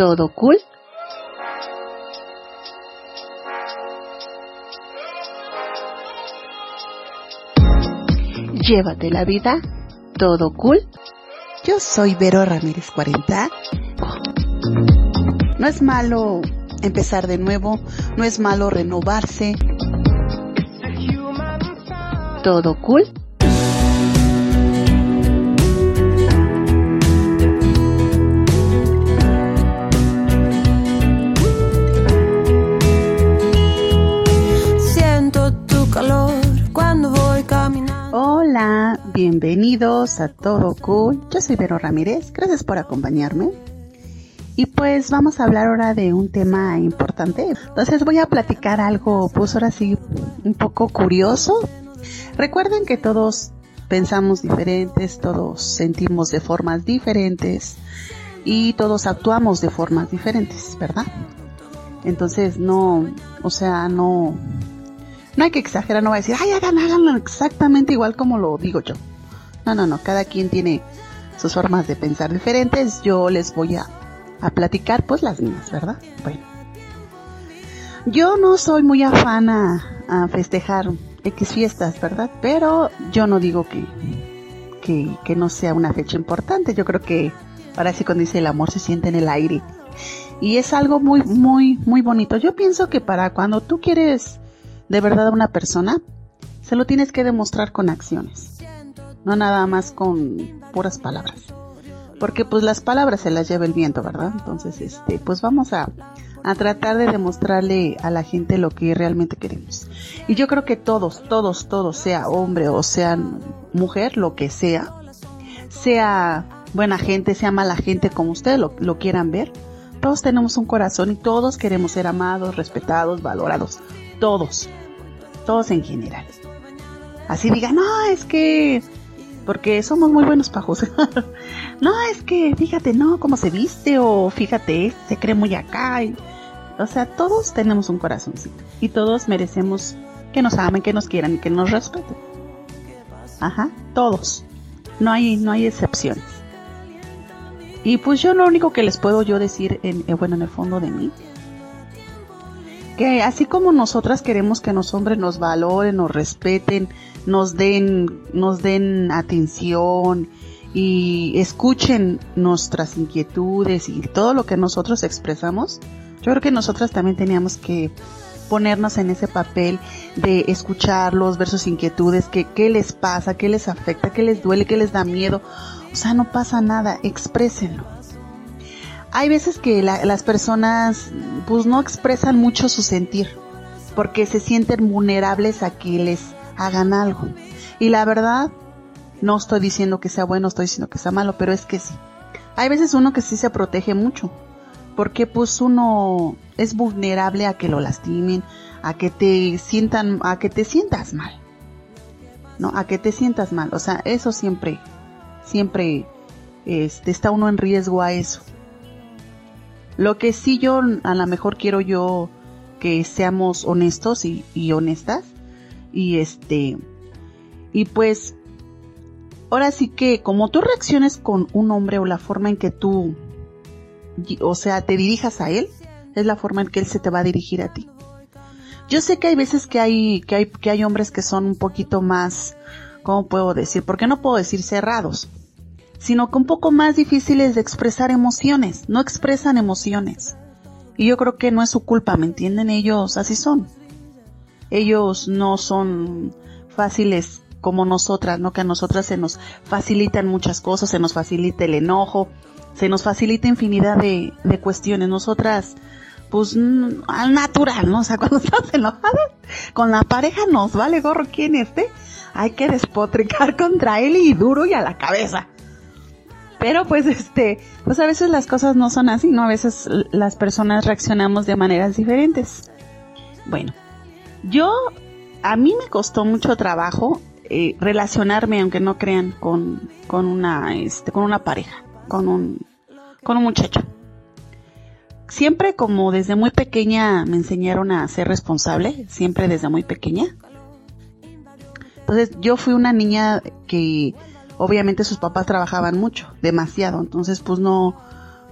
¿Todo cool? Llévate la vida. ¿Todo cool? Yo soy Vero Ramírez 40. No es malo empezar de nuevo, no es malo renovarse. ¿Todo cool? Bienvenidos a Todo Cool. Yo soy Vero Ramírez, gracias por acompañarme. Y pues vamos a hablar ahora de un tema importante. Entonces voy a platicar algo, pues ahora sí, un poco curioso. Recuerden que todos pensamos diferentes, todos sentimos de formas diferentes y todos actuamos de formas diferentes, ¿verdad? Entonces no, o sea, no, no hay que exagerar, no voy a decir, ay, hagan, háganlo exactamente igual como lo digo yo. No, no, no, cada quien tiene sus formas de pensar diferentes. Yo les voy a, a platicar pues las mías, ¿verdad? Bueno. Yo no soy muy afán a, festejar X fiestas, ¿verdad? Pero yo no digo que, que, que no sea una fecha importante. Yo creo que ahora sí cuando dice el amor se siente en el aire. Y es algo muy, muy, muy bonito. Yo pienso que para cuando tú quieres de verdad a una persona, se lo tienes que demostrar con acciones. No nada más con puras palabras. Porque pues las palabras se las lleva el viento, ¿verdad? Entonces, este, pues vamos a, a tratar de demostrarle a la gente lo que realmente queremos. Y yo creo que todos, todos, todos, sea hombre o sea mujer, lo que sea, sea buena gente, sea mala gente, como ustedes lo, lo quieran ver, todos tenemos un corazón y todos queremos ser amados, respetados, valorados. Todos. Todos en general. Así digan, no, es que... Porque somos muy buenos para no, es que fíjate, no, cómo se viste o fíjate, se cree muy acá. y- o sea, todos tenemos un corazoncito. Y todos merecemos que nos amen, que nos quieran y que nos respeten. Ajá, todos. No hay, no hay excepciones. Y pues yo lo único que les puedo yo decir, en, eh, bueno, en el fondo de mí, que así como nosotras queremos que los hombres nos valoren, nos respeten, nos den, nos den atención y escuchen nuestras inquietudes y todo lo que nosotros expresamos, yo creo que nosotras también teníamos que ponernos en ese papel de escucharlos, ver sus inquietudes, que, qué les pasa, qué les afecta, qué les duele, qué les da miedo. O sea, no pasa nada, exprésenlo. Hay veces que la- las personas pues no expresan mucho su sentir porque se sienten vulnerables a que les hagan algo. Y la verdad, no estoy diciendo que sea bueno, estoy diciendo que sea malo, pero es que sí. Hay veces uno que sí se protege mucho porque pues uno es vulnerable a que lo lastimen, a que te sientan, a que te sientas mal. ¿No? A que te sientas mal, o sea, eso siempre siempre este está uno en riesgo a eso. Lo que sí yo a lo mejor quiero yo que seamos honestos y, honestas. Y este y pues ahora sí que como tú reacciones con un hombre o la forma en que tú o sea te dirijas a él es la forma en que él se te va a dirigir a ti. Yo sé que hay veces que hay que hay que hay hombres que son un poquito más cómo puedo decir porque no puedo decir cerrados sino que un poco más difíciles de expresar emociones no expresan emociones y yo creo que no es su culpa me entienden ellos así son ellos no son fáciles como nosotras, ¿no? Que a nosotras se nos facilitan muchas cosas, se nos facilita el enojo, se nos facilita infinidad de, de cuestiones. Nosotras, pues, mm, al natural, ¿no? O sea, cuando estamos enojadas con la pareja nos vale gorro quién esté, hay que despotricar contra él y duro y a la cabeza. Pero pues este, pues a veces las cosas no son así, ¿no? A veces las personas reaccionamos de maneras diferentes. Bueno, yo, a mí me costó mucho trabajo eh, relacionarme, aunque no crean, con, con una, este, con una pareja, con un, con un muchacho. Siempre como desde muy pequeña me enseñaron a ser responsable, siempre desde muy pequeña. Entonces yo fui una niña que obviamente sus papás trabajaban mucho, demasiado, entonces pues no,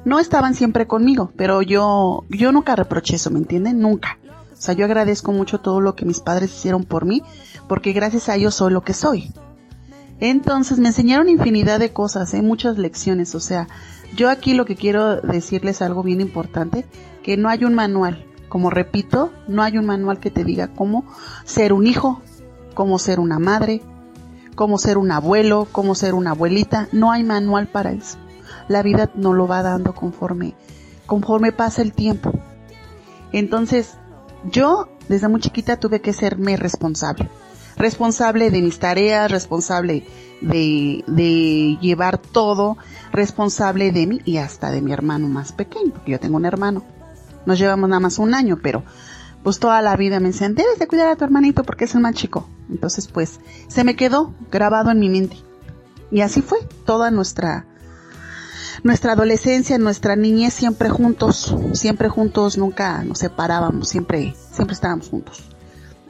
no estaban siempre conmigo, pero yo, yo nunca reproché eso, ¿me entienden? Nunca. O sea, yo agradezco mucho todo lo que mis padres hicieron por mí, porque gracias a ellos soy lo que soy. Entonces me enseñaron infinidad de cosas, ¿eh? muchas lecciones. O sea, yo aquí lo que quiero decirles algo bien importante, que no hay un manual. Como repito, no hay un manual que te diga cómo ser un hijo, cómo ser una madre, cómo ser un abuelo, cómo ser una abuelita. No hay manual para eso. La vida nos lo va dando conforme, conforme pasa el tiempo. Entonces, yo desde muy chiquita tuve que serme responsable responsable de mis tareas, responsable de, de llevar todo, responsable de mí y hasta de mi hermano más pequeño, porque yo tengo un hermano. Nos llevamos nada más un año, pero pues toda la vida me decían, debes de cuidar a tu hermanito porque es el más chico. Entonces pues se me quedó grabado en mi mente. Y así fue toda nuestra, nuestra adolescencia, nuestra niñez siempre juntos, siempre juntos, nunca nos separábamos, siempre, siempre estábamos juntos.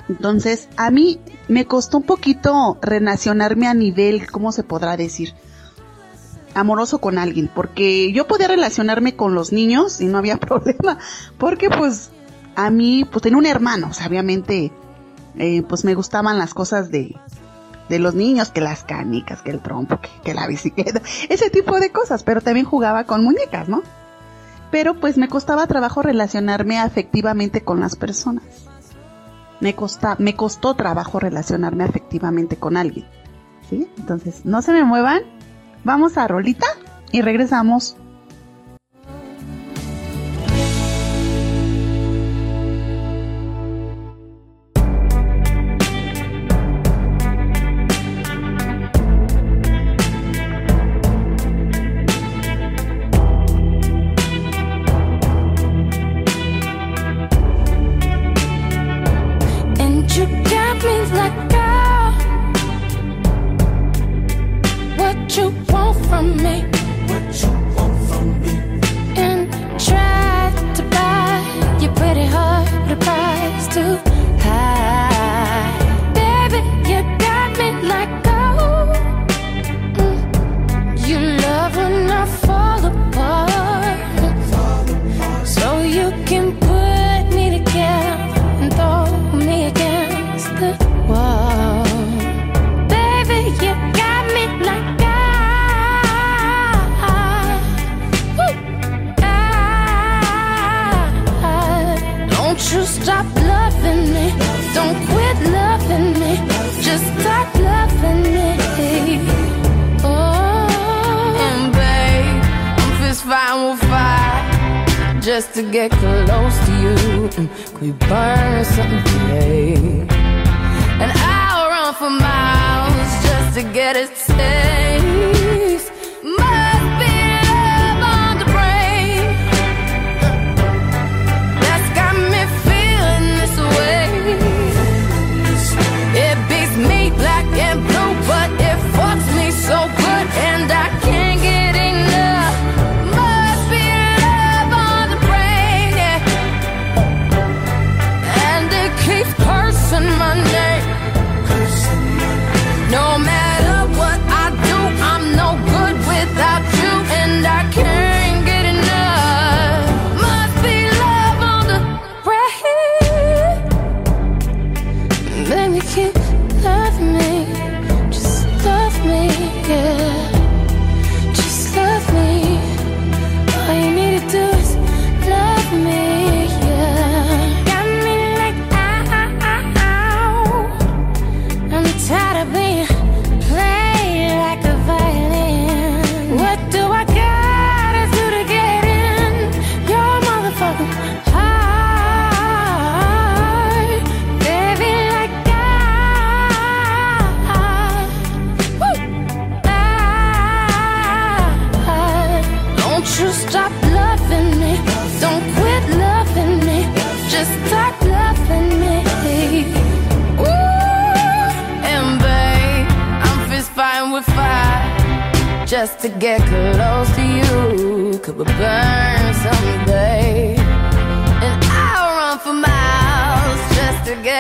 Entonces, a mí me costó un poquito relacionarme a nivel, ¿cómo se podrá decir? amoroso con alguien, porque yo podía relacionarme con los niños y no había problema, porque pues a mí, pues tenía un hermano, o sea, obviamente, eh, pues me gustaban las cosas de, de los niños, que las canicas, que el trompo, que, la bicicleta, ese tipo de cosas, pero también jugaba con muñecas, ¿no? Pero pues me costaba trabajo relacionarme afectivamente con las personas me, costa, me costó trabajo relacionarme afectivamente con alguien. ¿Sí? Entonces, no se me muevan. Vamos a Rolita y regresamos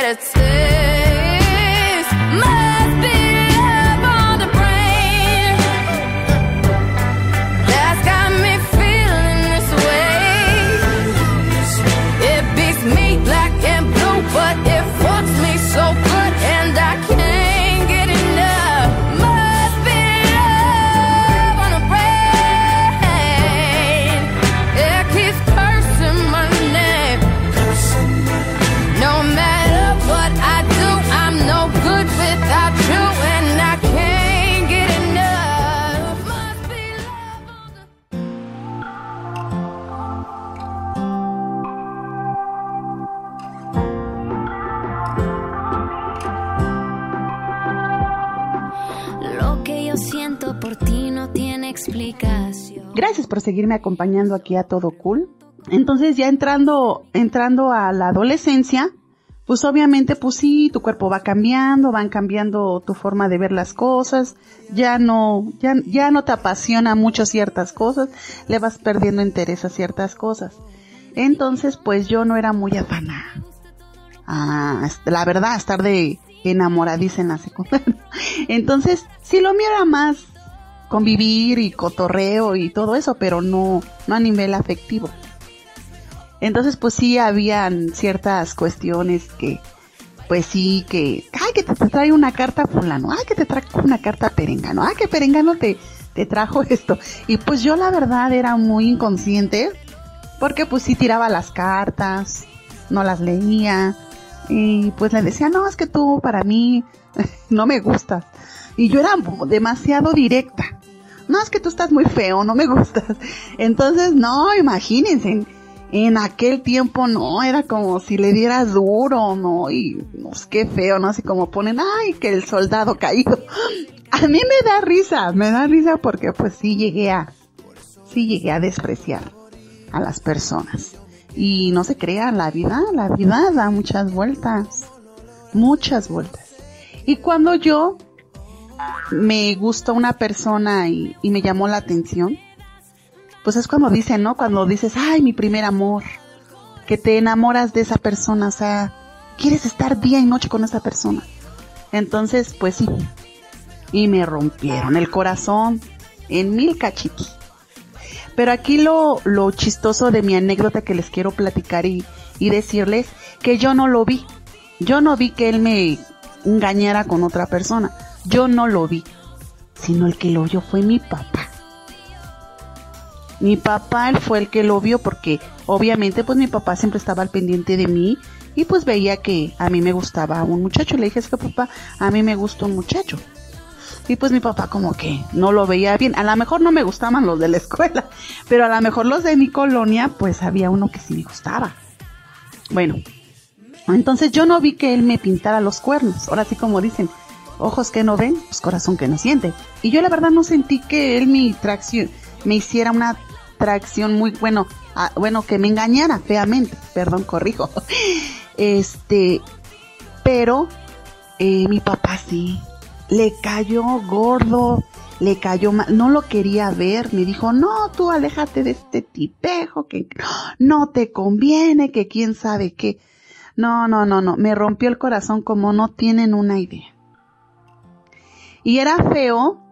it's Gracias por seguirme acompañando aquí a Todo Cool. Entonces ya entrando, entrando a la adolescencia, pues obviamente, pues sí, tu cuerpo va cambiando, van cambiando tu forma de ver las cosas, ya no, ya, ya no te apasiona mucho ciertas cosas, le vas perdiendo interés a ciertas cosas. Entonces, pues yo no era muy afana. Ah, la verdad, estar de enamoradiza en la secundaria. Entonces, sí lo mío más convivir y cotorreo y todo eso, pero no, no a nivel afectivo. Entonces, pues sí, habían ciertas cuestiones que, pues sí, que, ay, que te, trae una carta fulano, ay, que te trae una carta perengano, ay, que perengano te, te trajo esto. Y pues yo la verdad era muy inconsciente, porque pues sí tiraba las cartas, no las leía, y pues le decía, no, es que tú para mí no me gustas. Y yo era demasiado directa. No, es que tú estás muy feo, no me gustas. Entonces, no, imagínense, en aquel tiempo no, era como si le dieras duro, ¿no? Y qué feo, ¿no? Así como ponen, ay, que el soldado caído. A mí me da risa, me da risa porque pues sí llegué a, sí llegué a despreciar a las personas. Y no se crea, la vida, la vida da muchas vueltas, muchas vueltas. Y cuando yo me gustó una persona y, me llamó la atención, pues es cuando dicen, ¿no? Cuando dices, ay, mi primer amor, que te enamoras de esa persona, o sea, quieres estar día y noche con esa persona. Entonces, pues sí. Y me rompieron el corazón en mil cachitos. Pero aquí lo, chistoso de mi anécdota que les quiero platicar y decirles que yo no lo vi. Yo no vi que él me engañara con otra persona. Yo no lo vi. Sino el que lo vio fue mi papá. Mi papá fue el que lo vio porque obviamente pues mi papá siempre estaba al pendiente de mí y pues veía que a mí me gustaba un muchacho. Le dije, es que papá, a mí me gusta un muchacho. Y pues mi papá como que no lo veía bien. A lo mejor no me gustaban los de la escuela, pero a lo mejor los de mi colonia pues había uno que sí me gustaba. Bueno, entonces yo no vi que él me pintara los cuernos. Ahora sí como dicen, ojos que no ven, pues corazón que no siente. Y yo la verdad no sentí que él mi tracción me hiciera una tracción muy bueno, bueno, que me engañara feamente, perdón, corrijo. Este, pero eh, mi papá sí, le cayó gordo, le cayó mal, no lo quería ver, me dijo, no, tú aléjate de este tipejo, que no te conviene, que quién sabe qué. No, no, no, no, me rompió el corazón como no tienen una idea. Y era feo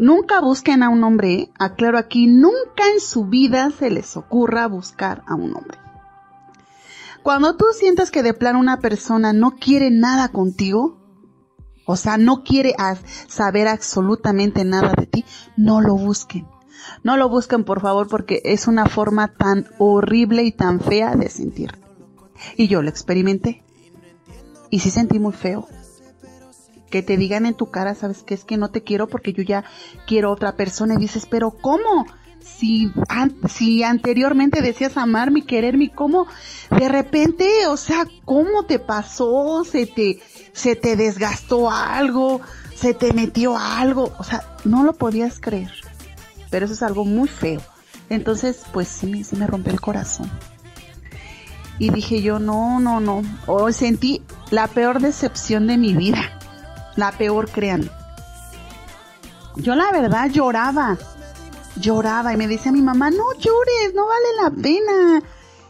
Nunca busquen a un hombre, aclaro aquí, nunca en su vida se les ocurra buscar a un hombre. Cuando tú sientas que de plano una persona no quiere nada contigo, o sea, no quiere saber absolutamente nada de ti, no lo busquen. No lo busquen, por favor, porque es una forma tan horrible y tan fea de sentir. Y yo lo experimenté. Y sí sentí muy feo que te digan en tu cara, sabes que es que no te quiero porque yo ya quiero otra persona y dices, pero ¿cómo? Si, si anteriormente decías amarme, quererme, ¿cómo? De repente, o sea, ¿cómo te pasó? ¿Se te, se te desgastó algo? ¿Se te metió algo? O sea, no lo podías creer. Pero eso es algo muy feo. Entonces, pues sí, sí me rompió el corazón. Y dije yo, no, no, no. Hoy sentí la peor decepción de mi vida la peor, crean. Yo la verdad lloraba, lloraba y me decía mi mamá, no llores, no vale la pena.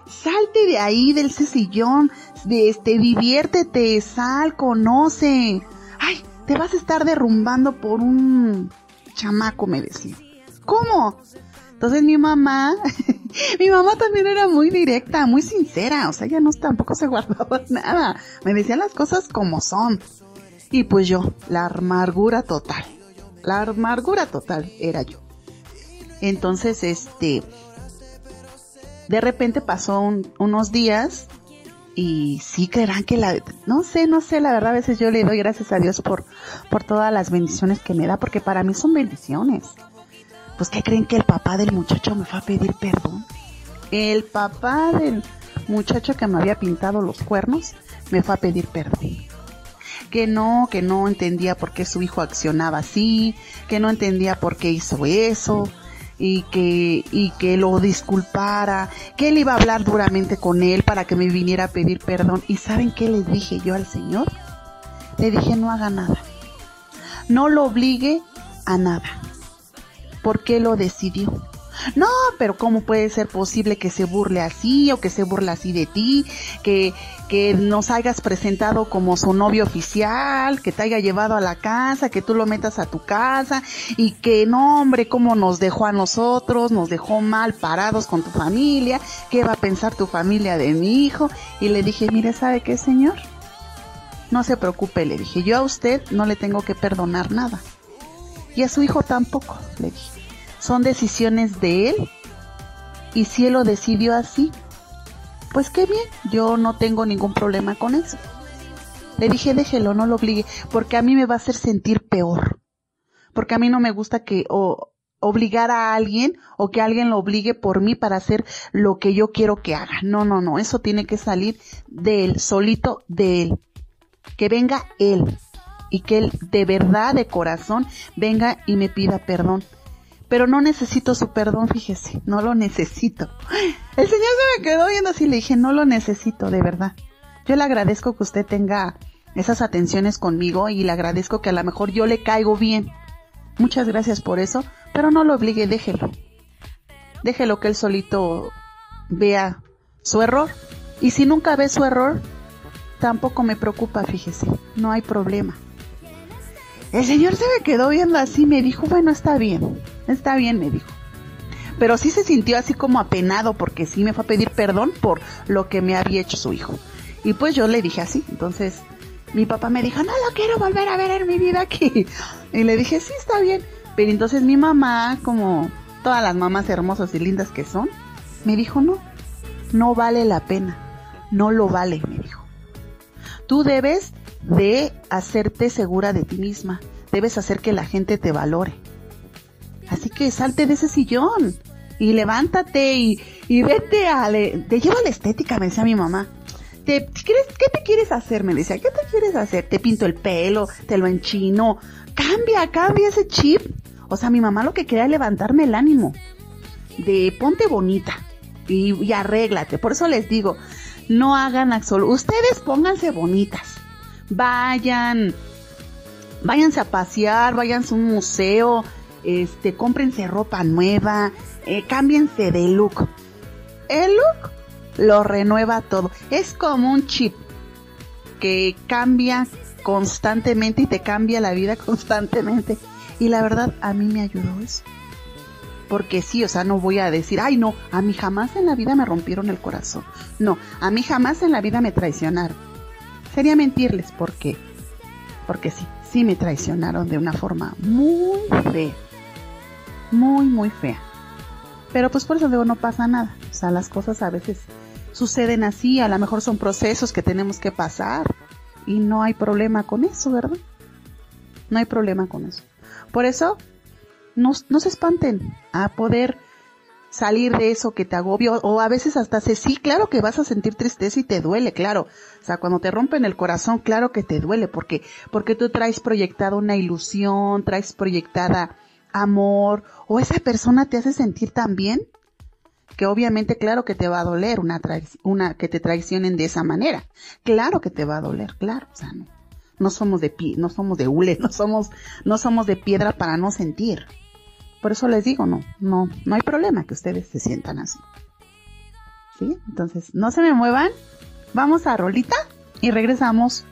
Salte de ahí, del sillón, de este, diviértete, sal, conoce. Ay, te vas a estar derrumbando por un chamaco, me decía. ¿Cómo? Entonces mi mamá, mi mamá también era muy directa, muy sincera, o sea, ella no tampoco se guardaba nada. Me decía las cosas como son. Y pues yo, la amargura total. La amargura total era yo. Entonces, este, de repente pasó unos días y sí creerán que la, no sé, no sé, la verdad a veces yo le doy gracias a Dios por, por todas las bendiciones que me da, porque para mí son bendiciones. Pues ¿qué creen que el papá del muchacho me fue a pedir perdón? El papá del muchacho que me había pintado los cuernos me fue a pedir perdón que no, que no entendía por qué su hijo accionaba así, que no entendía por qué hizo eso, y que, y que lo disculpara, que él iba a hablar duramente con él para que me viniera a pedir perdón. ¿Y saben qué le dije yo al Señor? Le dije, no haga nada. No lo obligue a nada. Porque lo decidió. No, pero ¿cómo puede ser posible que se burle así o que se burle así de ti? Que, que nos hayas presentado como su novio oficial, que te haya llevado a la casa, que tú lo metas a tu casa y que no, hombre, cómo nos dejó a nosotros, nos dejó mal parados con tu familia, qué va a pensar tu familia de mi hijo. Y le dije, mire, ¿sabe qué, señor? No se preocupe, le dije, yo a usted no le tengo que perdonar nada. Y a su hijo tampoco, le dije son decisiones de él. Y si él lo decidió así, pues qué bien, yo no tengo ningún problema con eso. Le dije, déjelo, no lo obligue, porque a mí me va a hacer sentir peor. Porque a mí no me gusta que o, obligar a alguien o que alguien lo obligue por mí para hacer lo que yo quiero que haga. No, no, no, eso tiene que salir de él, solito de él. Que venga él y que él de verdad, de corazón, venga y me pida perdón pero no necesito su perdón, fíjese, no lo necesito. El señor se me quedó viendo así, le dije, no lo necesito, de verdad. Yo le agradezco que usted tenga esas atenciones conmigo y le agradezco que a lo mejor yo le caigo bien. Muchas gracias por eso, pero no lo obligue, déjelo. Déjelo que él solito vea su error. Y si nunca ve su error, tampoco me preocupa, fíjese, no hay problema. El señor se me quedó viendo así, me dijo, bueno, está bien, está bien, me dijo. Pero sí se sintió así como apenado porque sí me fue a pedir perdón por lo que me había hecho su hijo. Y pues yo le dije así, entonces mi papá me dijo, no lo quiero volver a ver en mi vida aquí. Y le dije, sí, está bien. Pero entonces mi mamá, como todas las mamás hermosas y lindas que son, me dijo, no, no vale la pena, no lo vale, me dijo. Tú debes de hacerte segura de ti misma. Debes hacer que la gente te valore. Así que salte de ese sillón y levántate y, y vete a... te lleva la estética, me decía mi mamá. ¿Te, ¿quieres, ¿Qué te quieres hacer? Me decía, ¿qué te quieres hacer? Te pinto el pelo, te lo enchino. Cambia, cambia ese chip. O sea, mi mamá lo que quería es levantarme el ánimo. De ponte bonita y, y arréglate. Por eso les digo, no hagan absoluto. Ustedes pónganse bonitas vayan, váyanse a pasear, váyanse a un museo, este, cómprense ropa nueva, eh, cámbiense de look. El look lo renueva todo. Es como un chip que cambia constantemente y te cambia la vida constantemente. Y la verdad, a mí me ayudó eso. Porque sí, o sea, no voy a decir, ay no, a mí jamás en la vida me rompieron el corazón. No, a mí jamás en la vida me traicionaron Sería mentirles, ¿por qué? Porque sí, sí me traicionaron de una forma muy fea. Muy, muy fea. Pero pues por eso digo, no pasa nada. O sea, las cosas a veces suceden así, a lo mejor son procesos que tenemos que pasar y no hay problema con eso, ¿verdad? No hay problema con eso. Por eso, no, no se espanten a poder salir de eso que te agobia o a veces hasta se sí, claro que vas a sentir tristeza y te duele, claro. O sea, cuando te rompen el corazón, claro que te duele porque porque tú traes proyectada una ilusión, traes proyectada amor o esa persona te hace sentir tan bien que obviamente claro que te va a doler una una que te traicionen de esa manera. Claro que te va a doler, claro, o sea, no, no somos de pie, no somos de hule, no somos no somos de piedra para no sentir. Por eso les digo, no, no, no hay problema que ustedes se sientan así. ¿Sí? Entonces, no se me muevan. Vamos a Rolita y regresamos.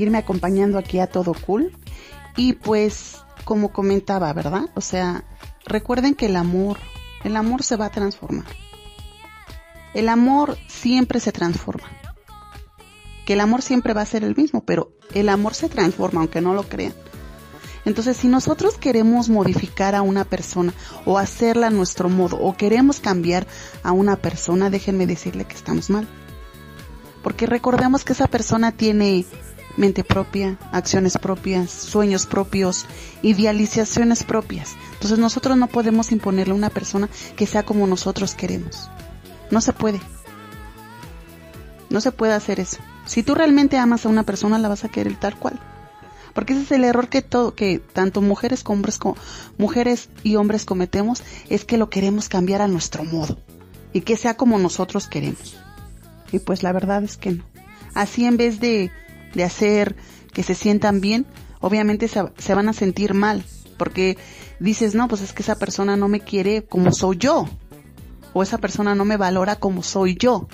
Seguirme acompañando aquí a todo cool. Y pues, como comentaba, ¿verdad? O sea, recuerden que el amor, el amor se va a transformar. El amor siempre se transforma. Que el amor siempre va a ser el mismo, pero el amor se transforma, aunque no lo crean. Entonces, si nosotros queremos modificar a una persona o hacerla a nuestro modo o queremos cambiar a una persona, déjenme decirle que estamos mal. Porque recordemos que esa persona tiene mente propia, acciones propias, sueños propios, idealizaciones propias. Entonces nosotros no podemos imponerle a una persona que sea como nosotros queremos. No se puede. No se puede hacer eso. Si tú realmente amas a una persona, la vas a querer tal cual. Porque ese es el error que todo, que tanto mujeres como hombres, como mujeres y hombres cometemos, es que lo queremos cambiar a nuestro modo. Y que sea como nosotros queremos. Y pues la verdad es que no. Así en vez de, de hacer que se sientan bien, obviamente se, van a sentir mal. Porque dices, no, pues es que esa persona no me quiere como soy yo. O esa persona no me valora como soy yo.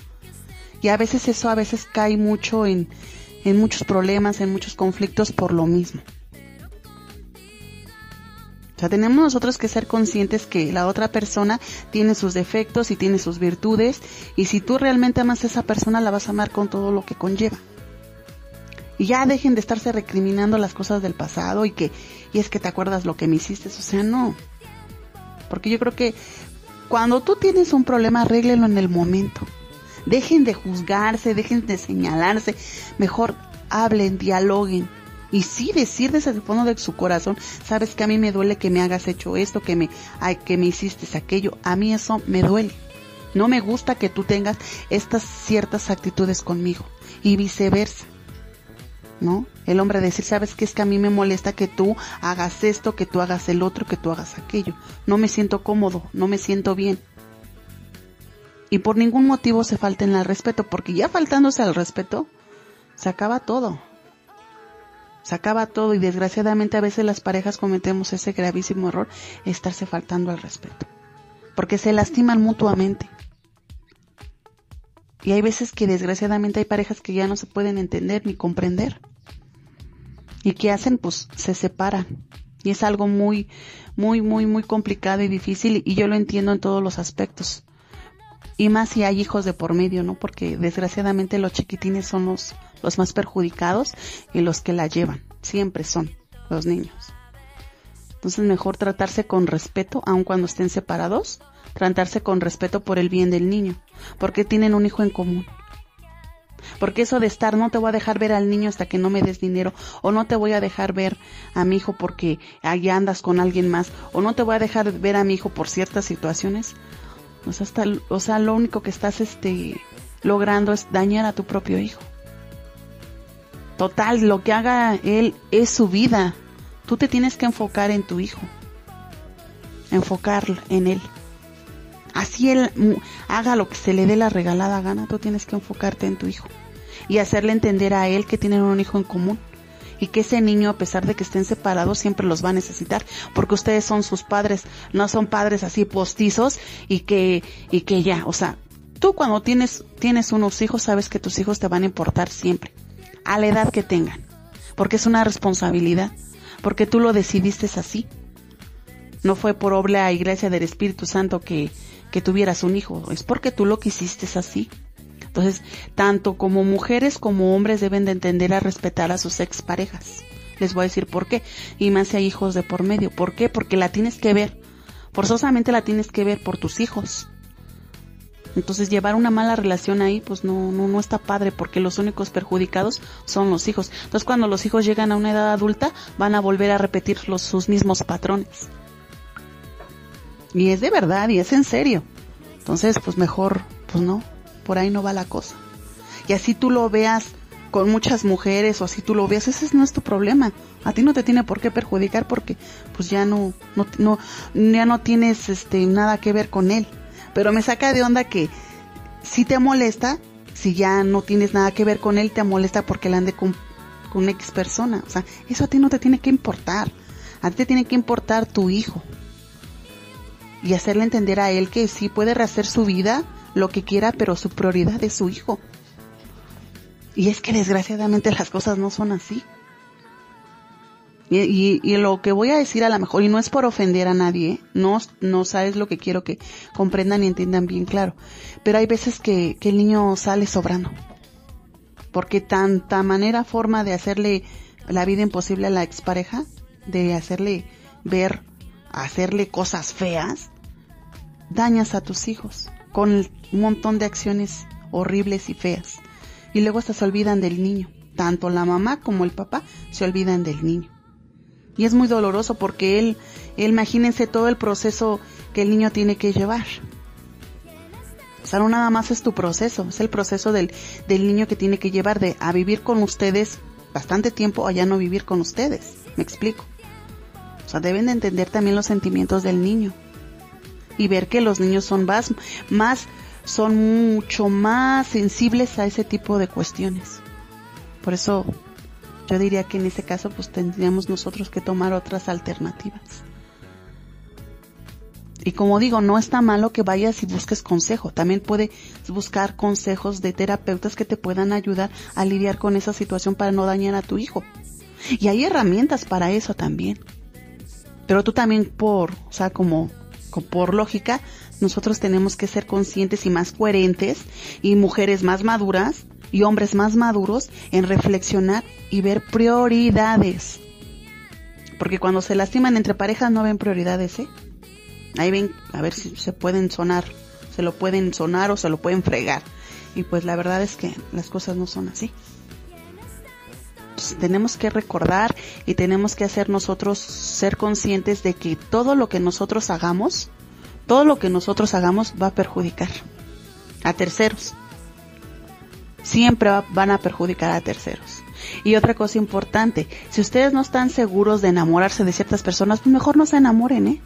Y a veces eso a veces cae mucho en, en muchos problemas, en muchos conflictos por lo mismo. O sea, tenemos nosotros que ser conscientes que la otra persona tiene sus defectos y tiene sus virtudes y si tú realmente amas a esa persona la vas a amar con todo lo que conlleva. Y ya dejen de estarse recriminando las cosas del pasado y que y es que te acuerdas lo que me hiciste, o sea, no. Porque yo creo que cuando tú tienes un problema, arréglelo en el momento. Dejen de juzgarse, dejen de señalarse, mejor hablen, dialoguen. Y sí decir desde el fondo de su corazón, sabes que a mí me duele que me hagas hecho esto, que me, ay, que me hiciste aquello. A mí eso me duele. No me gusta que tú tengas estas ciertas actitudes conmigo. Y viceversa. ¿No? El hombre decir, sabes que es que a mí me molesta que tú hagas esto, que tú hagas el otro, que tú hagas aquello. No me siento cómodo, no me siento bien y por ningún motivo se falten al respeto, porque ya faltándose al respeto, se acaba todo. Se acaba todo y desgraciadamente a veces las parejas cometemos ese gravísimo error, estarse faltando al respeto, porque se lastiman mutuamente. Y hay veces que desgraciadamente hay parejas que ya no se pueden entender ni comprender. ¿Y qué hacen? Pues se separan. Y es algo muy, muy, muy, muy complicado y difícil y yo lo entiendo en todos los aspectos y más si hay hijos de por medio, ¿no? Porque desgraciadamente los chiquitines son los, los más perjudicados y los que la llevan, siempre son los niños. Entonces mejor tratarse con respeto, aun cuando estén separados, tratarse con respeto por el bien del niño, porque tienen un hijo en común. Porque eso de estar, no te voy a dejar ver al niño hasta que no me des dinero, o no te voy a dejar ver a mi hijo porque allá andas con alguien más, o no te voy a dejar ver a mi hijo por ciertas situaciones, o sea, hasta, o sea, lo único que estás este, logrando es dañar a tu propio hijo. Total, lo que haga él es su vida. Tú te tienes que enfocar en tu hijo. Enfocar en él. Así él haga lo que se le dé la regalada gana, tú tienes que enfocarte en tu hijo. Y hacerle entender a él que tienen un hijo en común y que ese niño, a pesar de que estén separados, siempre los va a necesitar, porque ustedes son sus padres, no son padres así postizos y que, y que ya, o sea, tú cuando tienes, tienes unos hijos, sabes que tus hijos te van a importar siempre, a la edad que tengan, porque es una responsabilidad, porque tú lo decidiste así. No fue por obra iglesia del Espíritu Santo que, que tuvieras un hijo, es porque tú lo quisiste así. Entonces, tanto como mujeres como hombres deben de entender a respetar a sus exparejas. Les voy a decir por qué. Y más si hay hijos de por medio. ¿Por qué? Porque la tienes que ver. Forzosamente la tienes que ver por tus hijos. Entonces llevar una mala relación ahí, pues no, no, no está padre porque los únicos perjudicados son los hijos. Entonces cuando los hijos llegan a una edad adulta, van a volver a repetir los, sus mismos patrones. Y es de verdad, y es en serio. Entonces, pues mejor, pues no, por ahí no va la cosa. Y así tú lo veas con muchas mujeres o así tú lo veas, ese no es tu problema. A ti no te tiene por qué perjudicar porque pues ya no, no, no, ya no tienes este nada que ver con él. Pero me saca de onda que si te molesta, si ya no tienes nada que ver con él, te molesta porque él ande con, con una ex persona. O sea, eso a ti no te tiene que importar. A ti te tiene que importar tu hijo. Y hacerle entender a él que sí puede rehacer su vida, lo que quiera, pero su prioridad es su hijo. Y es que desgraciadamente las cosas no son así. Y, lo que voy a decir a lo mejor, y no es por ofender a nadie, no, no sabes lo que quiero que comprendan y entiendan bien claro, pero hay veces que, que el niño sale sobrando. Porque tanta manera, forma de hacerle la vida imposible a la expareja, de hacerle ver, hacerle cosas feas, dañas a tus hijos con un montón de acciones horribles y feas. Y luego hasta se olvidan del niño. Tanto la mamá como el papá se olvidan del niño. Y es muy doloroso porque él, imagínense todo el proceso que el niño tiene que llevar. O sea, no nada más es tu proceso, es el proceso del, del niño que tiene que llevar de a vivir con ustedes bastante tiempo a ya no vivir con ustedes. ¿Me explico? O sea, deben de entender también los sentimientos del niño y ver que los niños son más, son mucho más sensibles a ese tipo de cuestiones. Por eso yo diría que en ese caso pues tendríamos nosotros que tomar otras alternativas. Y como digo, no está malo que vayas y busques consejo. También puedes buscar consejos de terapeutas que te puedan ayudar a lidiar con esa situación para no dañar a tu hijo. Y hay herramientas para eso también. Pero tú también por, o sea, como, por lógica, nosotros tenemos que ser conscientes y más coherentes y mujeres más maduras y hombres más maduros en reflexionar y ver prioridades. Porque cuando se lastiman entre parejas no ven prioridades, ¿eh? Ahí ven, a ver si se pueden sonar, se lo pueden sonar o se lo pueden fregar. Y pues la verdad es que las cosas no son así. Tenemos que recordar y tenemos que hacer nosotros ser conscientes de que todo lo que nosotros hagamos, todo lo que nosotros hagamos va a perjudicar a terceros siempre van a perjudicar a terceros. Y otra cosa importante, si ustedes no están seguros de enamorarse de ciertas personas, pues mejor no se enamoren, ¿eh?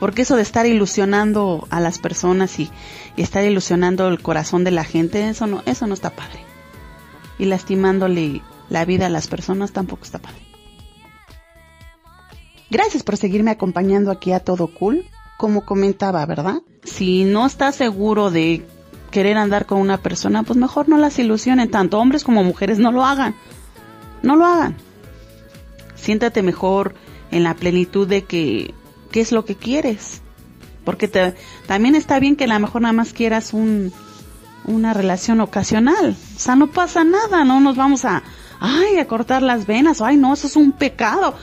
Porque eso de estar ilusionando a las personas y, estar ilusionando el corazón de la gente, eso no, eso no está padre. Y lastimándole la vida a las personas tampoco está padre. Gracias por seguirme acompañando aquí a Todo Cool. Como comentaba, ¿verdad? Si no estás seguro de querer andar con una persona, pues mejor no las ilusionen, tanto hombres como mujeres, no lo hagan. No lo hagan. Siéntate mejor en la plenitud de que, qué es lo que quieres. Porque te, también está bien que a lo mejor nada más quieras un, una relación ocasional. O sea, no pasa nada, no nos vamos a, ay, a cortar las venas, ay, no, eso es un pecado.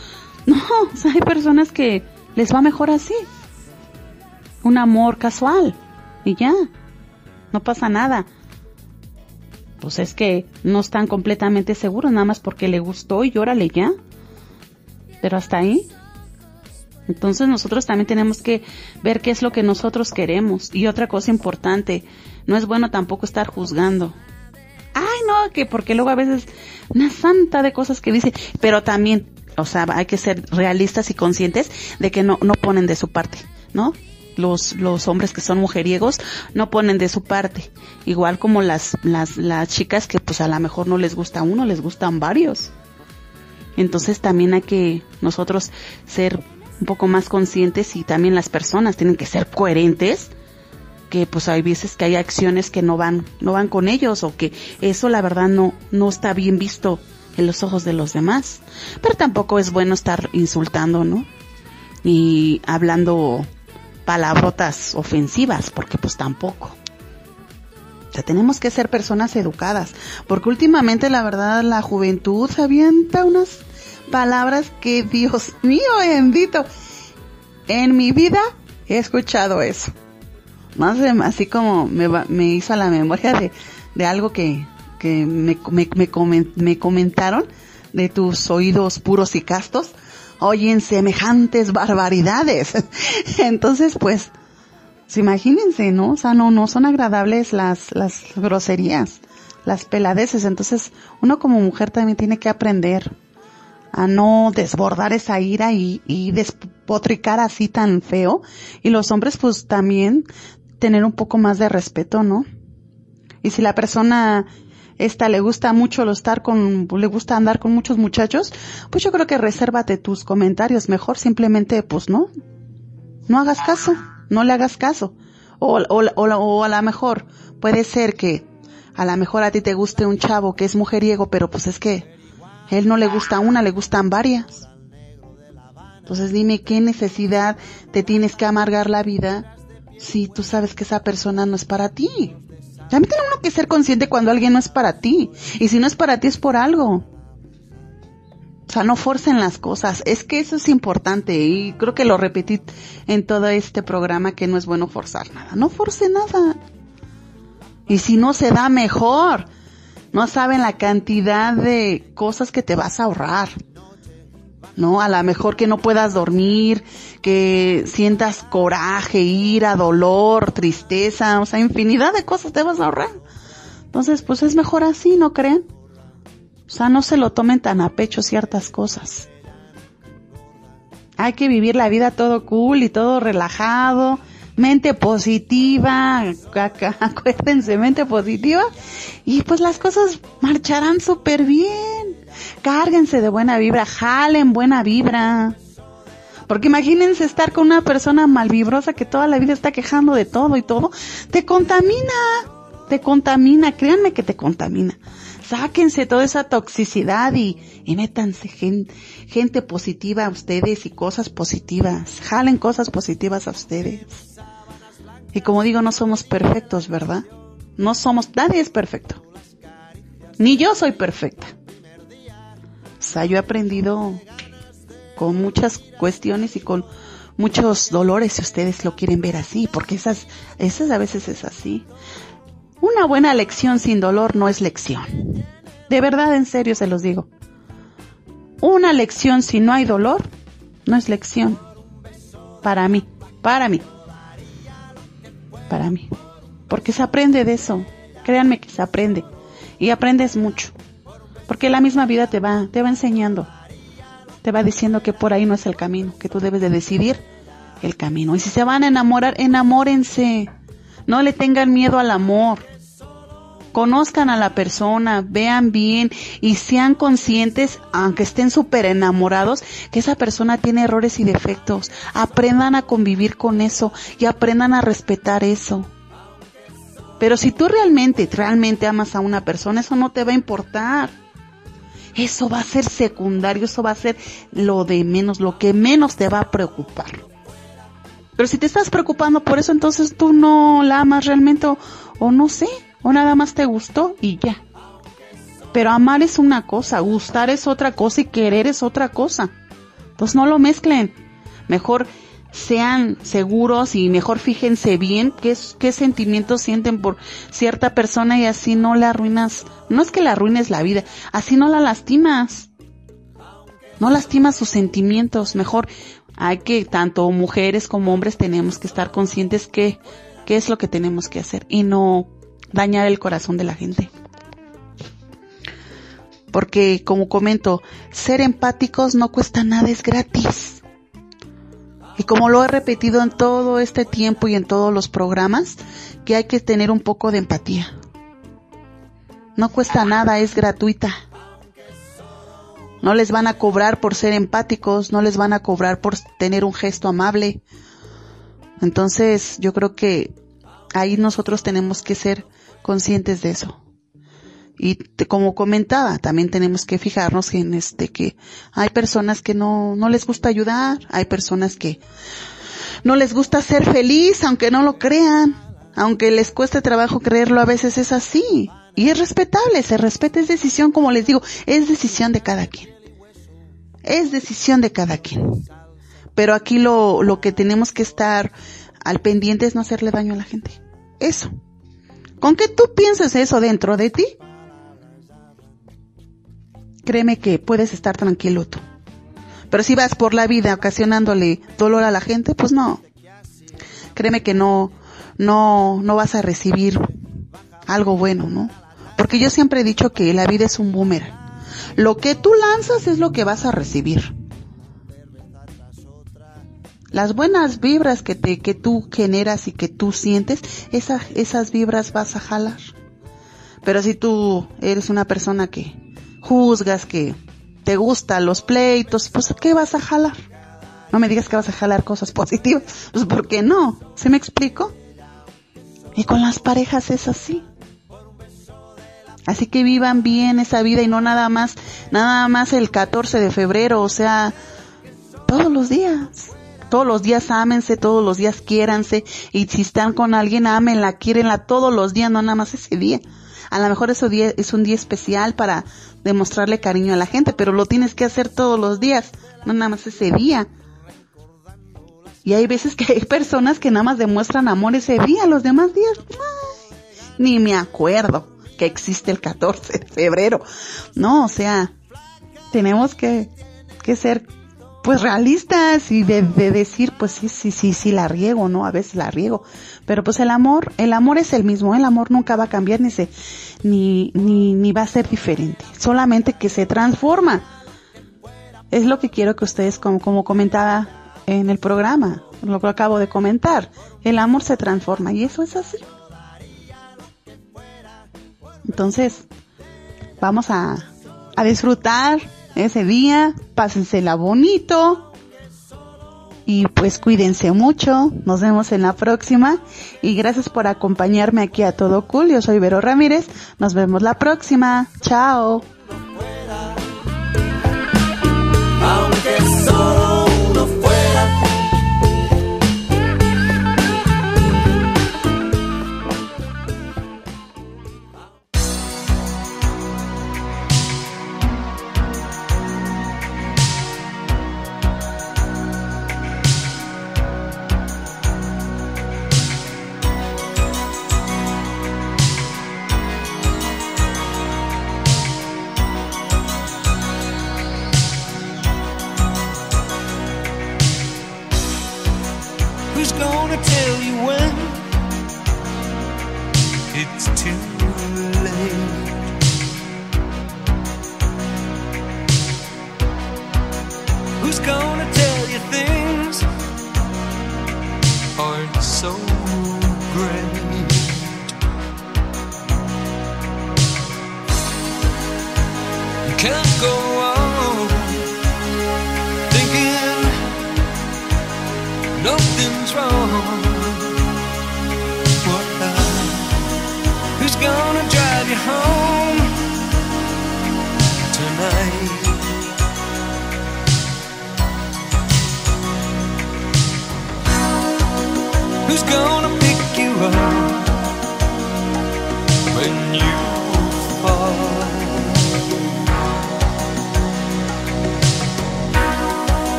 No, hay personas que les va mejor así. Un amor casual. Y ya no pasa nada. Pues es que no están completamente seguros, nada más porque le gustó y órale ya. Pero hasta ahí. Entonces nosotros también tenemos que ver qué es lo que nosotros queremos. Y otra cosa importante, no es bueno tampoco estar juzgando. No, que porque luego a veces una santa de cosas que dice, pero también, o sea, hay que ser realistas y conscientes de que no, no ponen de su parte, ¿no? los, los hombres que son mujeriegos no ponen de su parte. Igual como las, las, las chicas que pues a lo mejor no les gusta uno, les gustan varios. Entonces también hay que nosotros ser un poco más conscientes y también las personas tienen que ser coherentes que pues hay veces que hay acciones que no van no van con ellos o que eso la verdad no no está bien visto en los ojos de los demás pero tampoco es bueno estar insultando no y hablando palabrotas ofensivas, porque pues tampoco. O sea, tenemos que ser personas educadas, porque últimamente la verdad la juventud se avienta unas palabras que Dios mío bendito. En mi vida he escuchado eso. Más así como me, me hizo a la memoria de, de algo que, que me, me, me, me comentaron de tus oídos puros y castos oyen semejantes barbaridades. Entonces, pues, imagínense, ¿no? O sea, no, no son agradables las, las groserías, las peladeces. Entonces, uno como mujer también tiene que aprender a no desbordar esa ira y, y despotricar así tan feo. Y los hombres, pues, también tener un poco más de respeto, ¿no? Y si la persona esta le gusta mucho lo estar con, le gusta andar con muchos muchachos, pues yo creo que resérvate tus comentarios mejor, simplemente pues no, no hagas caso, no le hagas caso. O, o, o, o a lo mejor puede ser que A lo mejor a ti te guste un chavo que es mujeriego, pero pues es que él no le gusta una, le gustan varias. Entonces dime qué necesidad te tienes que amargar la vida si tú sabes que esa persona no es para ti. También tiene uno que ser consciente cuando alguien no es para ti. Y si no es para ti es por algo. O sea, no forcen las cosas. Es que eso es importante y creo que lo repetí en todo este programa que no es bueno forzar nada. No force nada. Y si no se da mejor. No saben la cantidad de cosas que te vas a ahorrar. ¿No? A lo mejor que no puedas dormir, que sientas coraje, ira, dolor, tristeza, o sea, infinidad de cosas te vas a ahorrar. Entonces, pues es mejor así, ¿no creen? O sea, no se lo tomen tan a pecho ciertas cosas. Hay que vivir la vida todo cool y todo relajado, mente positiva, acuérdense, mente positiva, y pues las cosas marcharán súper bien. Cárguense de buena vibra, jalen buena vibra. Porque imagínense estar con una persona malvibrosa que toda la vida está quejando de todo y todo, te contamina, te contamina, créanme que te contamina sáquense toda esa toxicidad y, y métanse gente positiva a ustedes y cosas positivas. Jalen cosas positivas a ustedes. Y como digo, no somos perfectos, ¿verdad? No somos, nadie es perfecto. Ni yo soy perfecta. Sea, yo he aprendido con muchas cuestiones y con muchos dolores, si ustedes lo quieren ver así, porque esas, esas a veces es así. Una buena lección sin dolor no es lección. De verdad, en serio se los digo. Una lección si no hay dolor no es lección. Para mí, para mí. Para mí. Porque se aprende de eso. Créanme que se aprende. Y aprendes mucho. Porque la misma vida te va, te va enseñando. Te va diciendo que por ahí no es el camino, que tú debes de decidir el camino. Y si se van a enamorar, enamórense. No le tengan miedo al amor. Conozcan a la persona, vean bien y sean conscientes, aunque estén súper enamorados, que esa persona tiene errores y defectos. Aprendan a convivir con eso y aprendan a respetar eso. Pero si tú realmente, realmente amas a una persona, eso no te va a importar. Eso va a ser secundario, eso va a ser lo de menos, lo que menos te va a preocupar. Pero si te estás preocupando por eso, entonces tú no la amas realmente o, no sé, o nada más te gustó y ya. Pero amar es una cosa, gustar es otra cosa y querer es otra cosa. Entonces no lo mezclen. Mejor sean seguros y mejor fíjense bien qué, qué sentimientos sienten por cierta persona y así no la arruinas. No es que la arruines la vida, así no la lastimas. No lastimas sus sentimientos. Mejor hay que, tanto mujeres como hombres, tenemos que estar conscientes que, qué es lo que tenemos que hacer y no dañar el corazón de la gente. Porque, como comento, ser empáticos no cuesta nada, es gratis. Y como lo he repetido en todo este tiempo y en todos los programas, que hay que tener un poco de empatía. No cuesta nada, es gratuita. No les van a cobrar por ser empáticos, no les van a cobrar por tener un gesto amable. Entonces, yo creo que ahí nosotros tenemos que ser conscientes de eso. Y como comentaba, también tenemos que fijarnos en este que hay personas que no, no les gusta ayudar, hay personas que no les gusta ser feliz, aunque no lo crean, aunque les cueste trabajo creerlo, a veces es así. Y es respetable, se respeta, es decisión, como les digo, es decisión de cada quien. Es decisión de cada quien. Pero aquí lo, lo que tenemos que estar al pendiente es no hacerle daño a la gente. Eso. Con que tú pienses eso dentro de ti, créeme que puedes estar tranquilo tú. Pero si vas por la vida ocasionándole dolor a la gente, pues no. Créeme que no, no, no vas a recibir algo bueno, ¿no? Porque yo siempre he dicho que la vida es un boomerang. Lo que tú lanzas es lo que vas a recibir. Las buenas vibras que te, que tú generas y que tú sientes, esas, esas vibras vas a jalar. Pero si tú eres una persona que juzgas, que te gustan los pleitos, pues ¿qué vas a jalar? No me digas que vas a jalar cosas positivas, pues ¿por qué no? ¿Se me explico? Y con las parejas es así. Así que vivan bien esa vida y no nada más, nada más el 14 de febrero, o sea, todos los días. Todos los días ámense, todos los días quiéranse. Y si están con alguien, ámenla, quiérenla todos los días, no nada más ese día. A lo mejor ese día es un día especial para demostrarle cariño a la gente, pero lo tienes que hacer todos los días, no nada más ese día. Y hay veces que hay personas que nada más demuestran amor ese día, los demás días, ni me acuerdo que existe el 14 de febrero. No, o sea, tenemos que, que ser pues realistas y de, decir, pues sí, sí, sí, sí la riego, ¿no? A veces la riego. Pero pues el amor, el amor es el mismo, el amor nunca va a cambiar ni se, ni, ni, ni va a ser diferente. Solamente que se transforma. Es lo que quiero que ustedes, como, como comentaba en el programa, lo que acabo de comentar, el amor se transforma y eso es así. Entonces, vamos a, a disfrutar ese día, pásensela bonito y pues cuídense mucho, nos vemos en la próxima. Y gracias por acompañarme aquí a Todo Cool, yo soy Vero Ramírez, nos vemos la próxima, chao.